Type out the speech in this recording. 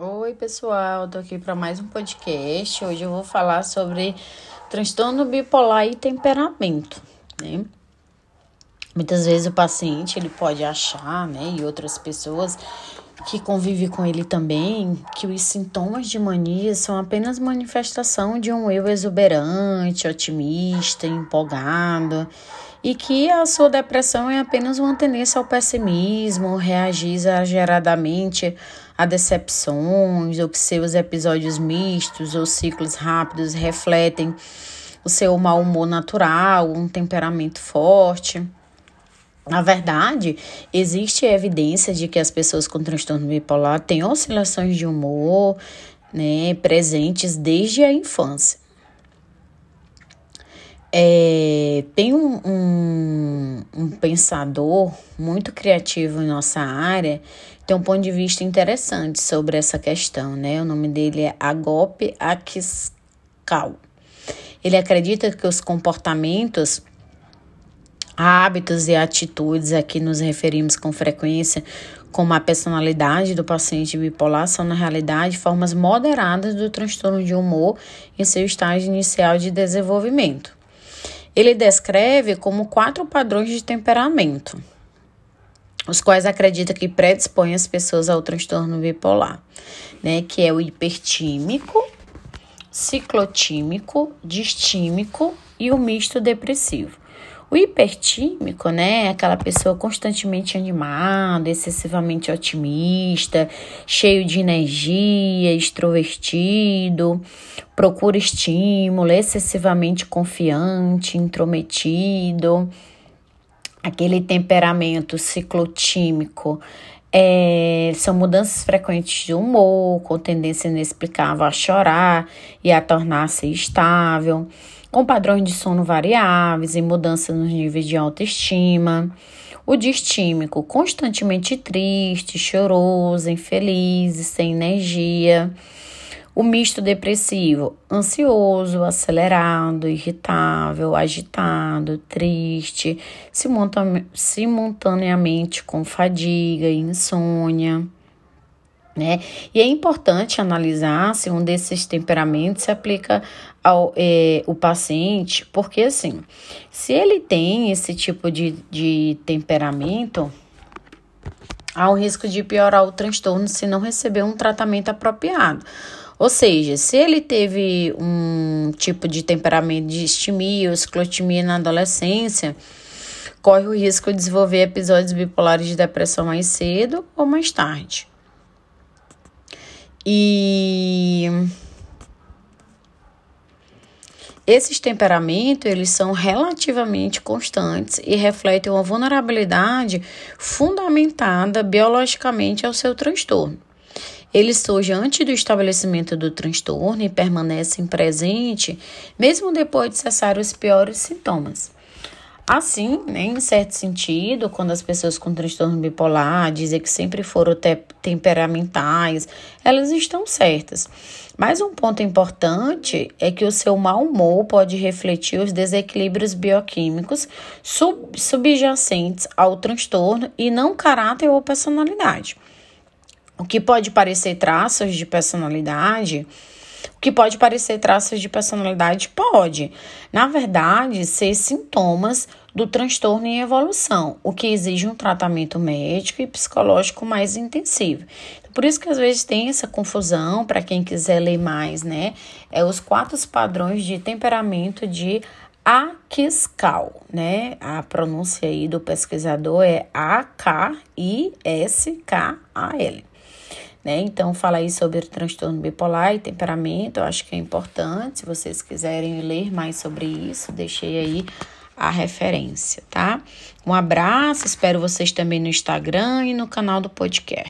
Oi, pessoal, tô aqui para mais um podcast. Hoje eu vou falar sobre transtorno bipolar e temperamento, né? Muitas vezes o paciente ele pode achar, né, e outras pessoas que convivem com ele também, que os sintomas de mania são apenas manifestação de um eu exuberante, otimista, empolgado e que a sua depressão é apenas uma tendência ao pessimismo, reagir exageradamente a decepções, ou que seus episódios mistos ou ciclos rápidos refletem o seu mau humor natural, um temperamento forte. Na verdade, existe evidência de que as pessoas com transtorno bipolar têm oscilações de humor né, presentes desde a infância. É, tem um, um, pensador muito criativo em nossa área, tem um ponto de vista interessante sobre essa questão, né? O nome dele é Agop Akiskal. Ele acredita que os comportamentos, hábitos e atitudes a que nos referimos com frequência como a personalidade do paciente bipolar são, na realidade, formas moderadas do transtorno de humor em seu estágio inicial de desenvolvimento. Ele descreve como quatro padrões de temperamento, os quais acredita que predispõem as pessoas ao transtorno bipolar, né? Que é o hipertímico, ciclotímico, distímico e o misto depressivo. O hipertímico, né, é aquela pessoa constantemente animada, excessivamente otimista, cheio de energia, extrovertido, procura estímulo, excessivamente confiante, intrometido. Aquele temperamento ciclotímico é, são mudanças frequentes de humor, com tendência inexplicável a chorar e a tornar-se estável com padrões de sono variáveis e mudanças nos níveis de autoestima. O distímico, constantemente triste, choroso, infeliz, sem energia. O misto depressivo, ansioso, acelerado, irritável, agitado, triste, simultaneamente com fadiga e insônia. Né? E é importante analisar se um desses temperamentos se aplica ao é, o paciente, porque assim, se ele tem esse tipo de, de temperamento, há um risco de piorar o transtorno se não receber um tratamento apropriado. Ou seja, se ele teve um tipo de temperamento de estimia ou esclotimia na adolescência, corre o risco de desenvolver episódios bipolares de depressão mais cedo ou mais tarde. E esses temperamentos, eles são relativamente constantes e refletem uma vulnerabilidade fundamentada biologicamente ao seu transtorno. Eles surgem antes do estabelecimento do transtorno e permanecem presentes mesmo depois de cessar os piores sintomas. Assim, né, em certo sentido, quando as pessoas com transtorno bipolar dizem que sempre foram te temperamentais, elas estão certas. Mas um ponto importante é que o seu mau humor pode refletir os desequilíbrios bioquímicos sub subjacentes ao transtorno e não caráter ou personalidade. O que pode parecer traços de personalidade que pode parecer traços de personalidade pode, na verdade, ser sintomas do transtorno em evolução, o que exige um tratamento médico e psicológico mais intensivo. Por isso que às vezes tem essa confusão, para quem quiser ler mais, né? É os quatro padrões de temperamento de Akiskal, né? A pronúncia aí do pesquisador é A-K-I-S-K-A-L. Né? Então, fala aí sobre transtorno bipolar e temperamento, eu acho que é importante. Se vocês quiserem ler mais sobre isso, deixei aí a referência, tá? Um abraço, espero vocês também no Instagram e no canal do podcast.